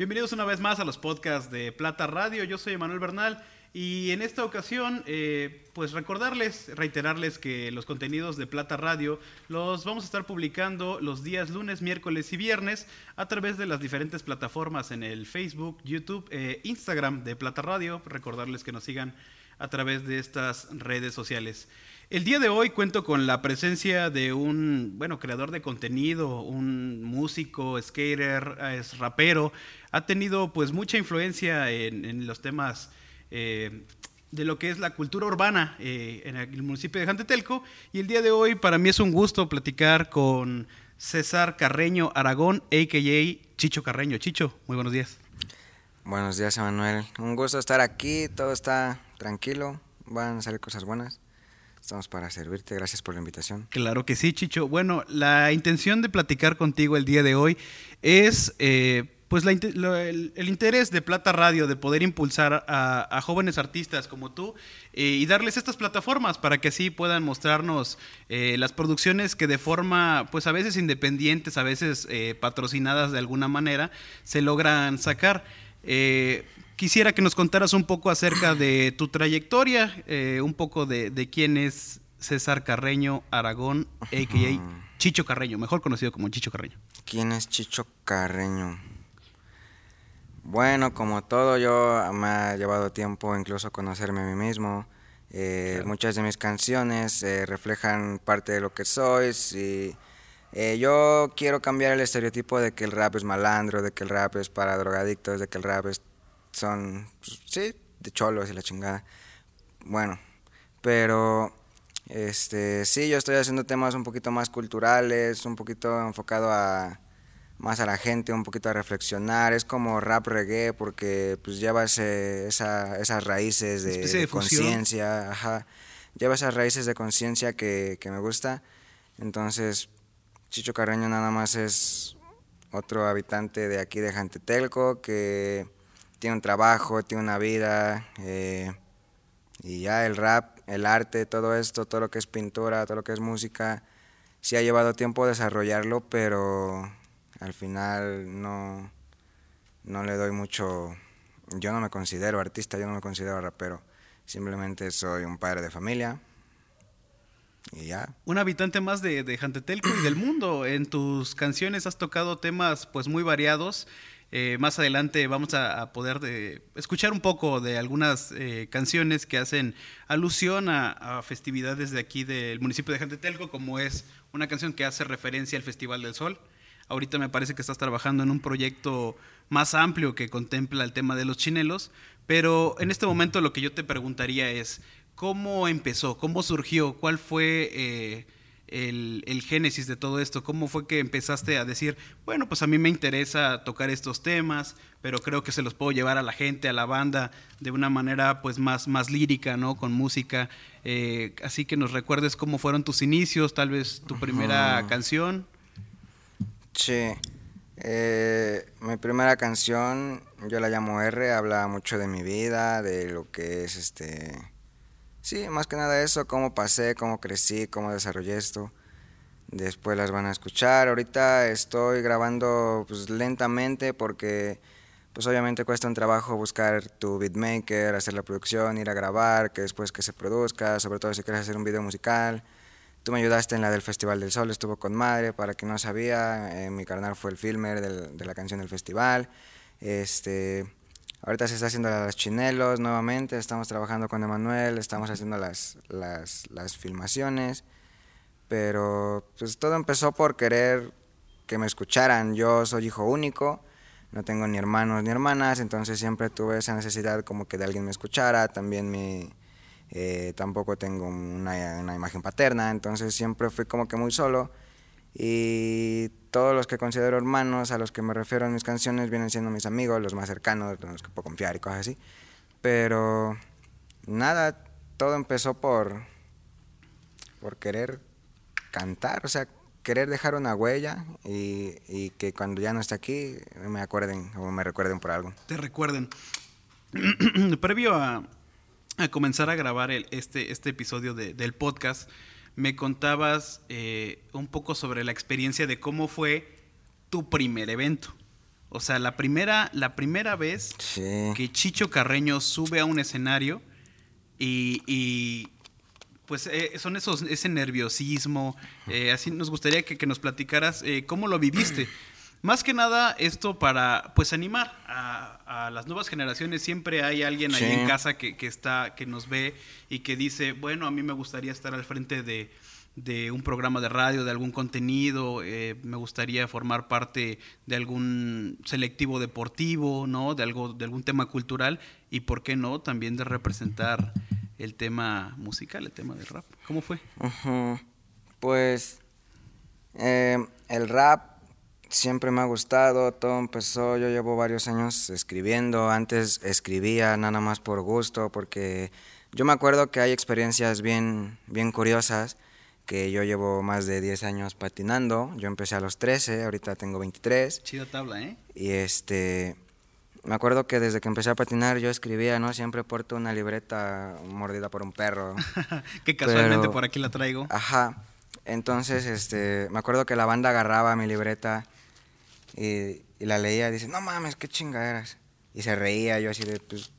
Bienvenidos una vez más a los podcasts de Plata Radio. Yo soy Emanuel Bernal y en esta ocasión, eh, pues recordarles, reiterarles que los contenidos de Plata Radio los vamos a estar publicando los días lunes, miércoles y viernes a través de las diferentes plataformas en el Facebook, YouTube, e Instagram de Plata Radio. Recordarles que nos sigan a través de estas redes sociales. El día de hoy cuento con la presencia de un, bueno, creador de contenido, un músico, skater, es rapero. Ha tenido pues mucha influencia en, los temas eh, de lo que es la cultura urbana eh, en el municipio de Jantetelco. Y el día de hoy para mí es un gusto platicar con César Carreño Aragón, a.k.a. Chicho Carreño. Chicho, muy buenos días. Buenos días, Emanuel. Un gusto estar aquí, todo está tranquilo, van a salir cosas buenas. Estamos para servirte, gracias por la invitación. Claro que sí, Chicho. Bueno, la intención de platicar contigo el día de hoy es eh, pues el, interés de Plata Radio de poder impulsar a, jóvenes artistas como tú eh, y darles estas plataformas para que así puedan mostrarnos eh, las producciones que de forma, pues a veces independientes, a veces patrocinadas de alguna manera, se logran sacar. Quisiera que nos contaras un poco acerca de tu trayectoria, eh, un poco de, quién es César Carreño Aragón, a.k.a. Chicho Carreño, mejor conocido como Chicho Carreño. ¿Quién es Chicho Carreño? Bueno, como todo, yo me ha llevado tiempo incluso conocerme a mí mismo. Eh, muchas de mis canciones eh, reflejan parte de lo que soy. Y, yo quiero cambiar el estereotipo de que el rap es malandro, de que el rap es para drogadictos, de que el rap es son, pues, sí, de cholos y la chingada. Bueno, pero este, sí, yo estoy haciendo temas un poquito más culturales, un poquito enfocado a más a la gente, un poquito a reflexionar. Es como rap reggae porque pues lleva ese, esa, esas raíces de, conciencia, ajá. Lleva esas raíces de conciencia que, que me gusta. Entonces, Chicho Carreño nada más es otro habitante de aquí de Jantetelco que tiene un trabajo, tiene una vida, eh, y ya el rap, el arte, todo esto, todo lo que es pintura, todo lo que es música, sí ha llevado tiempo desarrollarlo, pero al final no, no le doy mucho, yo no me considero artista, yo no me considero rapero, simplemente soy un padre de familia, Un habitante más de, Jantetelco y del mundo. En tus canciones has tocado temas pues muy variados. Eh, más adelante vamos a, poder de, escuchar un poco de algunas eh, canciones que hacen alusión a, festividades de aquí del municipio de Jantetelco, como es una canción que hace referencia al Festival del Sol. Ahorita me parece que estás trabajando en un proyecto más amplio que contempla el tema de los chinelos, pero en este momento lo que yo te preguntaría es, ¿cómo empezó? ¿Cómo surgió? ¿Cuál fue... Eh, el, génesis de todo esto? ¿Cómo fue que empezaste a decir, bueno, pues a mí me interesa tocar estos temas, pero creo que se los puedo llevar a la gente, a la banda, de una manera pues más, más lírica, ¿no? Con música. Eh, así que nos recuerdes cómo fueron tus inicios, tal vez tu primera canción. Sí. Eh, mi primera canción, yo la llamo R, habla mucho de mi vida, de lo que es este Sí, más que nada eso, cómo pasé, cómo crecí, cómo desarrollé esto. Después las van a escuchar. Ahorita estoy grabando pues, lentamente porque pues obviamente cuesta un trabajo buscar tu beatmaker, hacer la producción, ir a grabar, que después que se produzca, sobre todo si quieres hacer un video musical. Tú me ayudaste en la del Festival del Sol, estuvo con madre, para quien no sabía, eh, mi carnal fue el filmer de la canción del festival. Este, Ahorita se está haciendo las chinelos nuevamente, estamos trabajando con Emanuel, estamos haciendo las, las, las filmaciones, pero pues todo empezó por querer que me escucharan. Yo soy hijo único, no tengo ni hermanos ni hermanas, entonces siempre tuve esa necesidad como que de alguien me escuchara, también mi, eh, tampoco tengo una, una imagen paterna, entonces siempre fui como que muy solo y todos los que considero hermanos, a los que me refiero en mis canciones, vienen siendo mis amigos, los más cercanos, los que puedo confiar y cosas así. Pero nada, todo empezó por, por querer cantar, o sea, querer dejar una huella y, y, que cuando ya no esté aquí me acuerden o me recuerden por algo. Te recuerden. Previo a, a, comenzar a grabar el, este, este episodio de, del podcast, me contabas eh, un poco sobre la experiencia de cómo fue tu primer evento. O sea, la primera, la primera vez que Chicho Carreño sube a un escenario y, pues eh, son esos, ese nerviosismo. Eh, así nos gustaría que, nos platicaras eh, cómo lo viviste. Más que nada esto para pues animar a, las nuevas generaciones. Siempre hay alguien ahí en casa que, que, está, que nos ve y que dice, bueno, a mí me gustaría estar al frente de, de un programa de radio, de algún contenido, eh, me gustaría formar parte de algún selectivo deportivo, ¿no? De algo, de algún tema cultural y por qué no también de representar el tema musical, el tema del rap. ¿Cómo fue? Pues eh, el rap siempre me ha gustado, todo empezó, yo llevo varios años escribiendo, antes escribía nada más por gusto, porque yo me acuerdo que hay experiencias bien, bien curiosas que yo llevo más de 10 años patinando. Yo empecé a los 13, ahorita tengo 23. Chida tabla, ¿eh? Y este, me acuerdo que desde que empecé a patinar yo escribía, ¿no? Siempre porto una libreta mordida por un perro. que casualmente por aquí la traigo. Ajá. Entonces, este, me acuerdo que la banda agarraba mi libreta y, y la leía y dice, no mames, qué chingaderas. Y se reía yo así de, pues,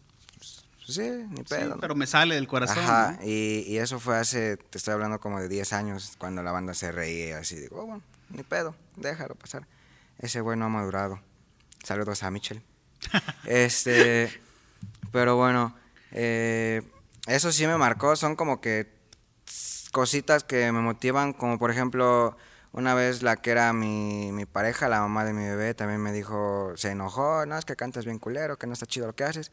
sí, ni pedo. pero me sale del corazón. Ajá, y, y, eso fue hace, te estoy hablando como de 10 años, cuando la banda se reía así, digo, oh, bueno, ni pedo, déjalo pasar. Ese güey no ha madurado. Saludos a Michel. este, pero bueno, eh, eso sí me marcó, son como que cositas que me motivan, como por ejemplo, una vez la que era mi, mi pareja, la mamá de mi bebé, también me dijo, se enojó, no, es que cantas bien culero, que no está chido lo que haces.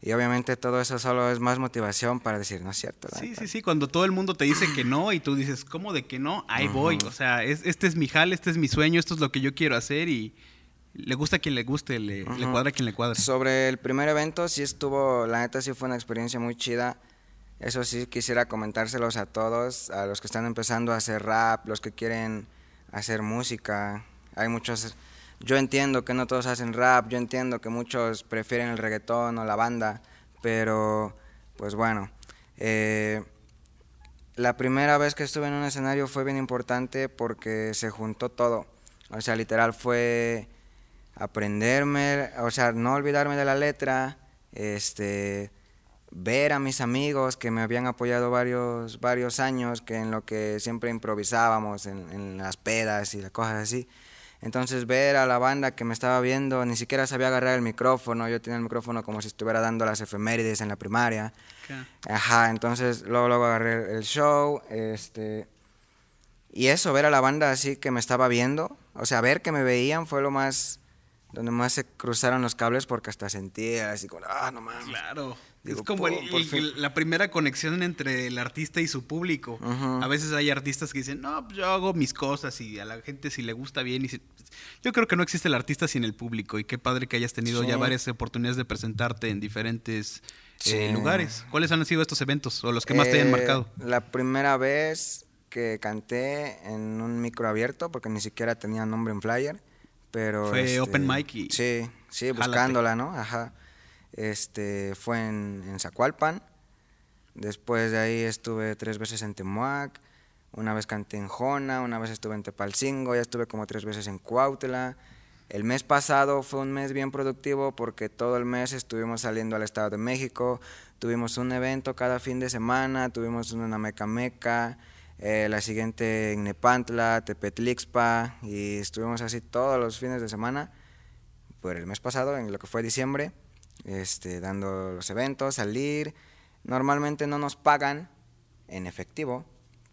Y obviamente todo eso solo es más motivación para decir, no es cierto. Sí, sí, sí, cuando todo el mundo te dice que no y tú dices, ¿cómo de que no? Ahí voy. O sea, este es mi jal, este es mi sueño, esto es lo que yo quiero hacer y le gusta a quien le guste, le, cuadra a quien le cuadra. Sobre el primer evento, sí estuvo, la neta sí fue una experiencia muy chida. Eso sí quisiera comentárselos a todos, a los que están empezando a hacer rap, los que quieren hacer música. Hay muchos yo entiendo que no todos hacen rap, yo entiendo que muchos prefieren el reggaetón o la banda, pero pues bueno. Eh, la primera vez que estuve en un escenario fue bien importante porque se juntó todo. O sea, literal fue aprenderme, o sea, no olvidarme de la letra, este, ver a mis amigos que me habían apoyado varios, varios años, que en lo que siempre improvisábamos, en, en las pedas y las cosas así, entonces ver a la banda que me estaba viendo, ni siquiera sabía agarrar el micrófono, yo tenía el micrófono como si estuviera dando las efemérides en la primaria. Ajá, entonces luego, luego agarré el show, este... Y eso, ver a la banda así que me estaba viendo, o sea, ver que me veían fue lo más, donde más se cruzaron los cables porque hasta sentía así como, ah, no mames. Claro es como la primera conexión entre el artista y su público. A veces hay artistas que dicen, no, pues yo hago mis cosas y a la gente si le gusta bien. Y Yo creo que no existe el artista sin el público y qué padre que hayas tenido ya varias oportunidades de presentarte en diferentes eh, lugares. ¿Cuáles han sido estos eventos o los que más te hayan eh, marcado? La primera vez que canté en un micro abierto, porque ni siquiera tenía nombre en flyer, pero... Fue este, Open Mic y... Sí, sí, buscándola, ¿no? Ajá. Este, fue en, en Zacualpan. Después de ahí estuve tres veces en Temuac. Una vez canté en Jona, una vez estuve en Tepalcingo, ya estuve como tres veces en Cuautla. El mes pasado fue un mes bien productivo porque todo el mes estuvimos saliendo al Estado de México, tuvimos un evento cada fin de semana, tuvimos una Meca Meca, eh, la siguiente en Nepantla, Tepetlixpa, y estuvimos así todos los fines de semana por el mes pasado, en lo que fue diciembre este, dando los eventos, salir. Normalmente no nos pagan en efectivo,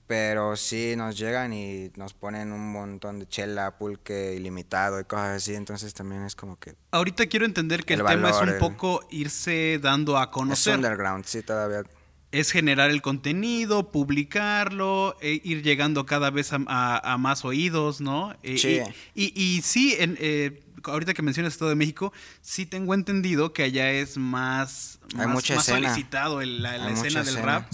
pero sí nos llegan y nos ponen un montón de chela, pulque ilimitado y cosas así, entonces también es como que... Ahorita quiero entender que el, tema es un poco irse dando a conocer. Es underground, sí, todavía. Es generar el contenido, publicarlo, e ir llegando cada vez a, más oídos, ¿no? Eh, sí. Y, y, sí, en, eh, ahorita que mencionas Estado de México, sí tengo entendido que allá es más, más, solicitado la, escena del rap.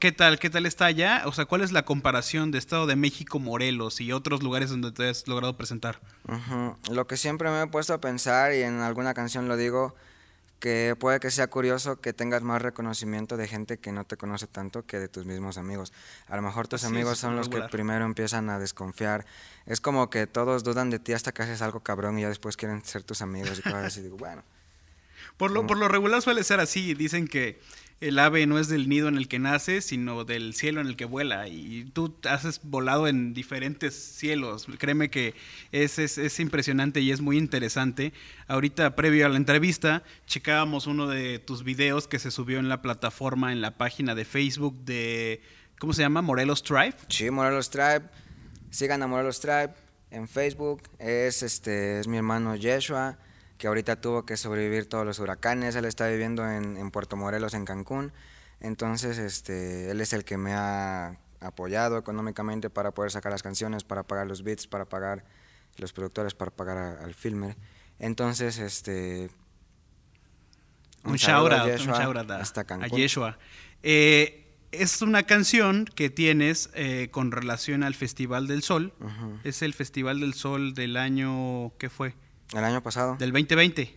¿Qué tal? ¿Qué tal está allá? O sea, ¿cuál es la comparación de Estado de México, Morelos y otros lugares donde te has logrado presentar? Lo que siempre me he puesto a pensar y en alguna canción lo digo, que puede que sea curioso que tengas más reconocimiento de gente que no te conoce tanto que de tus mismos amigos. A lo mejor tus amigos son los que primero empiezan a desconfiar. Es como que todos dudan de ti hasta que haces algo cabrón y ya después quieren ser tus amigos y cosas así. Digo, bueno. Por lo, por lo regular suele ser así. Dicen que el ave no es del nido en el que nace, sino del cielo en el que vuela. Y tú has volado en diferentes cielos. Créeme que es, es, impresionante y es muy interesante. Ahorita, previo a la entrevista, checábamos uno de tus videos que se subió en la plataforma, en la página de Facebook de, ¿cómo se llama? Morelos Tribe. Sí, Morelos Tribe. Sigan a Morelos Tribe en Facebook. Es, este, es mi hermano Yeshua que ahorita tuvo que sobrevivir todos los huracanes, él está viviendo en, Puerto Morelos, en Cancún, entonces este, él es el que me ha apoyado económicamente para poder sacar las canciones, para pagar los beats, para pagar los productores, para pagar al filmer. Entonces, este... Un, un shout out, hasta a Yeshua. Eh, es una canción que tienes eh, con relación al Festival del Sol. Es el Festival del Sol del año, ¿qué fue? El año pasado. Del 2020.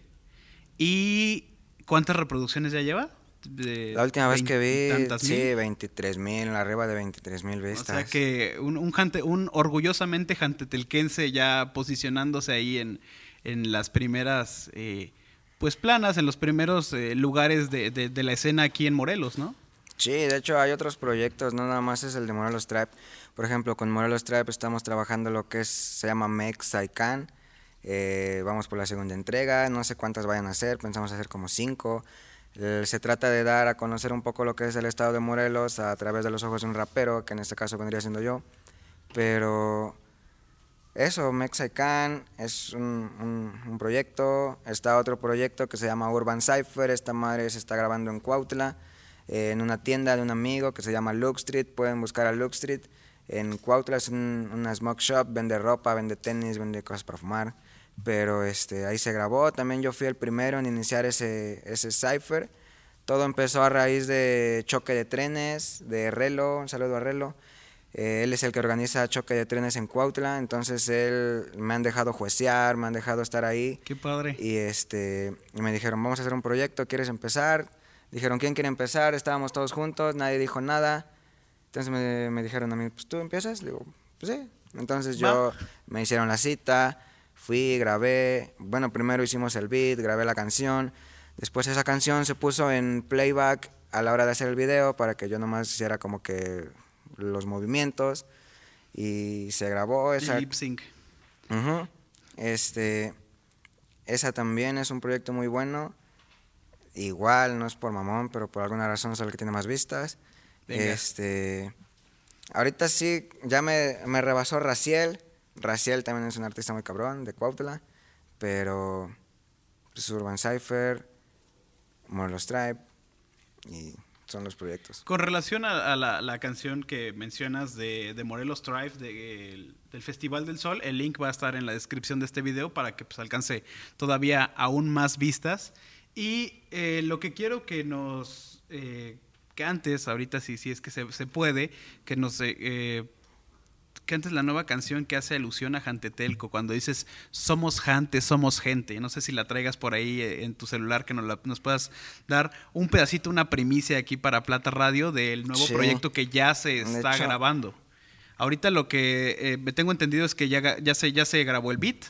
¿Y cuántas reproducciones ya lleva? la última vez que vi, sí, 23 mil, arriba de 23 mil vistas. O sea que un, un, un orgullosamente jantetelquense ya posicionándose ahí en, en las primeras, eh, pues planas, en los primeros eh, lugares de, de, la escena aquí en Morelos, ¿no? Sí, de hecho hay otros proyectos, no nada más es el de Morelos Tribe. Por ejemplo, con Morelos Tribe estamos trabajando lo que es, se llama Mex Saikan eh, vamos por la segunda entrega, no sé cuántas vayan a hacer, pensamos hacer como cinco. Eh, se trata de dar a conocer un poco lo que es el estado de Morelos a través de los ojos de un rapero, que en este caso vendría siendo yo. Pero eso, Mexican es un, un, proyecto. Está otro proyecto que se llama Urban Cypher. Esta madre se está grabando en Cuautla, eh, en una tienda de un amigo que se llama Look Street. Pueden buscar a Look Street. En Cuautla es una smoke shop, vende ropa, vende tenis, vende cosas para fumar pero este, ahí se grabó. También yo fui el primero en iniciar ese, ese cipher. Todo empezó a raíz de choque de trenes, de Relo, un saludo a Relo. Eh, él es el que organiza choque de trenes en Cuautla, entonces él me han dejado juecear, me han dejado estar ahí. Qué padre. Y, este, y me dijeron, vamos a hacer un proyecto, ¿quieres empezar? Dijeron, ¿quién quiere empezar? Estábamos todos juntos, nadie dijo nada. Entonces me, me dijeron a mí, pues tú empiezas. Le digo, pues sí. Entonces yo me hicieron la cita, Fui, grabé, bueno, primero hicimos el beat, grabé la canción, después esa canción se puso en playback a la hora de hacer el video para que yo nomás hiciera como que los movimientos y se grabó esa lip sync. Este esa también es un proyecto muy bueno. Igual no es por mamón, pero por alguna razón es el que tiene más vistas. Este ahorita sí ya me, me rebasó Raciel Raciel también es un artista muy cabrón, de Cuautla, pero pues, Urban Cypher, Morelos Tribe y son los proyectos. Con relación a, la, canción que mencionas de, Morelos Tribe, del Festival del Sol, el link va a estar en la descripción de este video para que pues, alcance todavía aún más vistas. Y eh, lo que quiero que nos... Eh, que antes, ahorita sí, sí es que se, puede, que nos eh, antes la nueva canción que hace alusión a Jantetelco, cuando dices somos Jante, somos gente. No sé si la traigas por ahí eh, en tu celular, que nos, nos puedas dar un pedacito, una primicia aquí para Plata Radio del nuevo proyecto que ya se está grabando. Ahorita lo que eh, me tengo entendido es que ya, ya, se, ya se grabó el beat.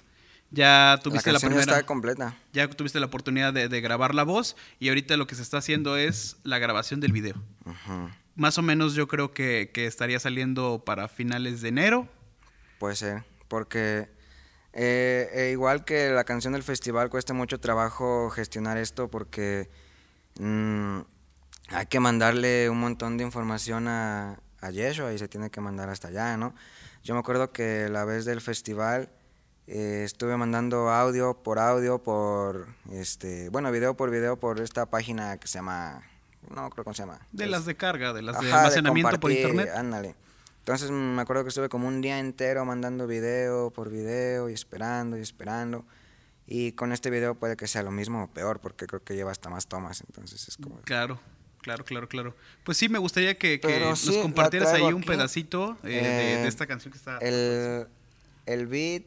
Ya tuviste la, primera. Ya está completa. Ya tuviste la oportunidad de, grabar la voz y ahorita lo que se está haciendo es la grabación del video. Ajá más o menos yo creo que, estaría saliendo para finales de enero. Puede ser, porque eh, eh, igual que la canción del festival cuesta mucho trabajo gestionar esto porque mm, hay que mandarle un montón de información a, a Yeshua y se tiene que mandar hasta allá, ¿no? Yo me acuerdo que la vez del festival eh, estuve mandando audio por audio, por, este, bueno, video por video por esta página que se llama no creo cómo se llama. De las de carga, de las de almacenamiento por internet. Ándale. Entonces me acuerdo que estuve como un día entero mandando video por video y esperando y esperando. Y con este video puede que sea lo mismo o peor, porque creo que lleva hasta más tomas, entonces es como... Claro, claro, claro, claro. Pues sí, me gustaría que, nos compartieras ahí un pedacito eh, de, eh, esta canción que está... El, el beat,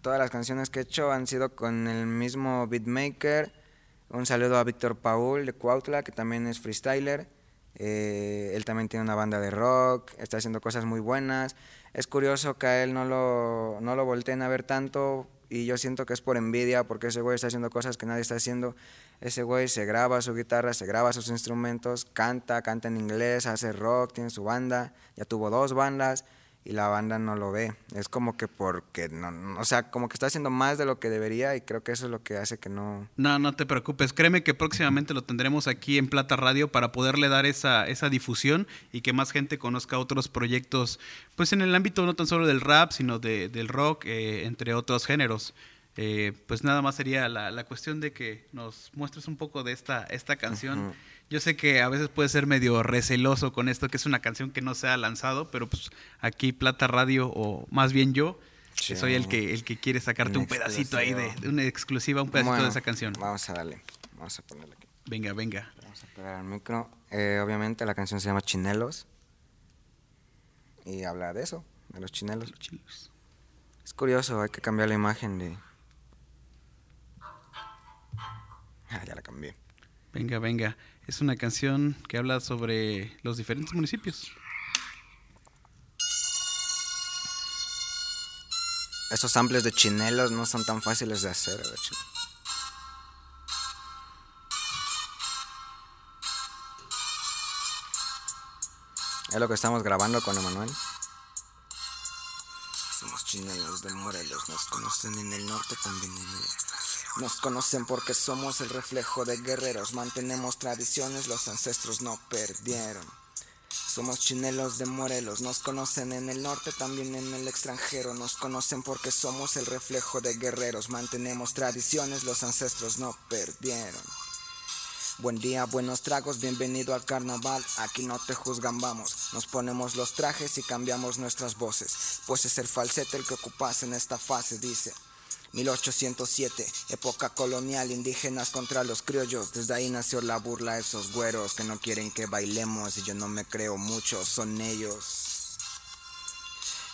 todas las canciones que he hecho han sido con el mismo beatmaker Un saludo a Víctor Paul de Cuautla, que también es freestyler. Eh, él también tiene una banda de rock, está haciendo cosas muy buenas. Es curioso que a él no lo, no lo volteen a ver tanto y yo siento que es por envidia porque ese güey está haciendo cosas que nadie está haciendo. Ese güey se graba su guitarra, se graba sus instrumentos, canta, canta en inglés, hace rock, tiene su banda, ya tuvo dos bandas y la banda no lo ve. Es como que porque, no, o sea, como que está haciendo más de lo que debería y creo que eso es lo que hace que no... No, no te preocupes. Créeme que próximamente lo tendremos aquí en Plata Radio para poderle dar esa, esa difusión y que más gente conozca otros proyectos, pues en el ámbito no tan solo del rap, sino de, del rock, eh, entre otros géneros. Eh, pues nada más sería la, la, cuestión de que nos muestres un poco de esta, esta canción. Yo sé que a veces puede ser medio receloso con esto, que es una canción que no se ha lanzado, pero pues aquí Plata Radio, o más bien yo, soy el que, el que quiere sacarte un pedacito ahí de, una exclusiva, un pedacito de esa canción. Vamos a darle, vamos a ponerla aquí. Venga, venga. Vamos a pegar el micro. Eh, obviamente la canción se llama Chinelos y habla de eso, de los chinelos. Los chinelos. Es curioso, hay que cambiar la imagen de... Ah, ya la cambié. Venga, venga. Es una canción que habla sobre los diferentes municipios. Esos samples de chinelos no son tan fáciles de hacer, Es lo que estamos grabando con Emanuel. Somos chinelos de Morelos, nos conocen en el norte, también en el nos conocen porque somos el reflejo de guerreros, mantenemos tradiciones, los ancestros no perdieron. Somos chinelos de Morelos, nos conocen en el norte, también en el extranjero, nos conocen porque somos el reflejo de guerreros, mantenemos tradiciones, los ancestros no perdieron. Buen día, buenos tragos, bienvenido al carnaval, aquí no te juzgan, vamos, nos ponemos los trajes y cambiamos nuestras voces, pues es el falsete el que ocupas en esta fase, dice. 1807, época colonial, indígenas contra los criollos. Desde ahí nació la burla de esos güeros que no quieren que bailemos y yo no me creo mucho, son ellos.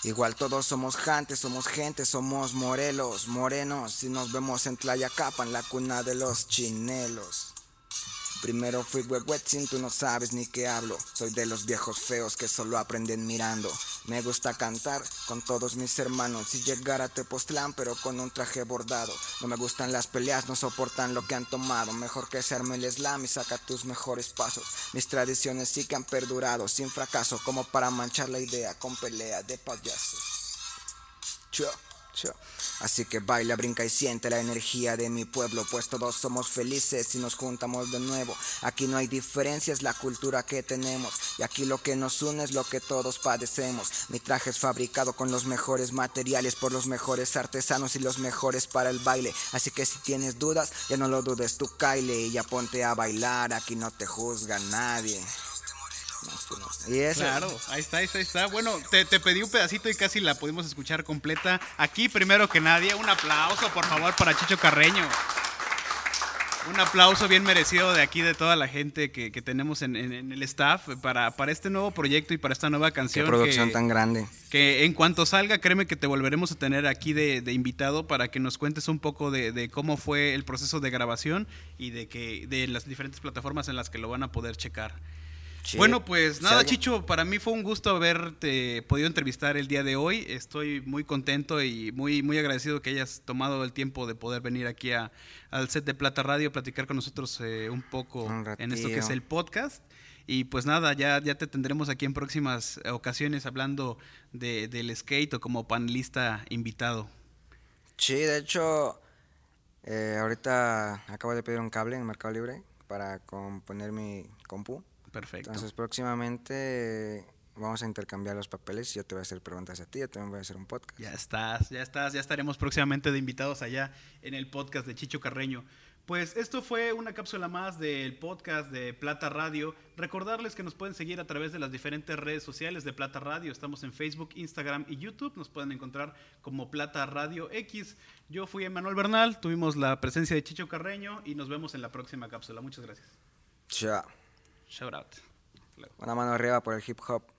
Igual todos somos gente, somos gente, somos morelos, morenos. Y nos vemos en Tlayacapan, la cuna de los chinelos. Primero fui sin tú no sabes ni qué hablo. Soy de los viejos feos que solo aprenden mirando. Me gusta cantar con todos mis hermanos y llegar a Tepoztlán pero con un traje bordado. No me gustan las peleas, no soportan lo que han tomado. Mejor que serme el slam y saca tus mejores pasos. Mis tradiciones sí que han perdurado sin fracaso como para manchar la idea con pelea de payasos. Chao, chao. Así que baila, brinca y siente la energía de mi pueblo, pues todos somos felices si nos juntamos de nuevo. Aquí no hay diferencias, la cultura que tenemos. Y aquí lo que nos une es lo que todos padecemos. Mi traje es fabricado con los mejores materiales por los mejores artesanos y los mejores para el baile. Así que si tienes dudas, ya no lo dudes, tú caile y ya ponte a bailar. Aquí no te juzga nadie. Y Claro, ahí está, ahí está, ahí está. Bueno, te, pedí un pedacito y casi la pudimos escuchar completa. Aquí, primero que nadie, un aplauso, por favor, para Chicho Carreño. Un aplauso bien merecido de aquí, de toda la gente que, tenemos en, el staff para, para este nuevo proyecto y para esta nueva canción. Qué producción tan grande. Que en cuanto salga, créeme que te volveremos a tener aquí de, invitado para que nos cuentes un poco de, cómo fue el proceso de grabación y de, que, de las diferentes plataformas en las que lo van a poder checar. Bueno, pues nada, Chicho, para mí fue un gusto haberte podido entrevistar el día de hoy. Estoy muy contento y muy, muy agradecido que hayas tomado el tiempo de poder venir aquí a, al set de Plata Radio, a platicar con nosotros eh, un poco en esto que es el podcast. Y pues nada, ya, ya te tendremos aquí en próximas ocasiones hablando de, del skate o como panelista invitado. Sí, de hecho, eh, ahorita acabo de pedir un cable en Mercado Libre para componer mi compu. Perfecto. Entonces próximamente vamos a intercambiar los papeles y yo te voy a hacer preguntas a ti, yo también voy a hacer un podcast. Ya estás, ya estás, ya estaremos próximamente de invitados allá en el podcast de Chicho Carreño. Pues esto fue una cápsula más del podcast de Plata Radio. Recordarles que nos pueden seguir a través de las diferentes redes sociales de Plata Radio. Estamos en Facebook, Instagram y YouTube. Nos pueden encontrar como Plata Radio X. Yo fui Emanuel Bernal, tuvimos la presencia de Chicho Carreño y nos vemos en la próxima cápsula. Muchas gracias. Chao. Shout out. Una mano arriba por el hip hop.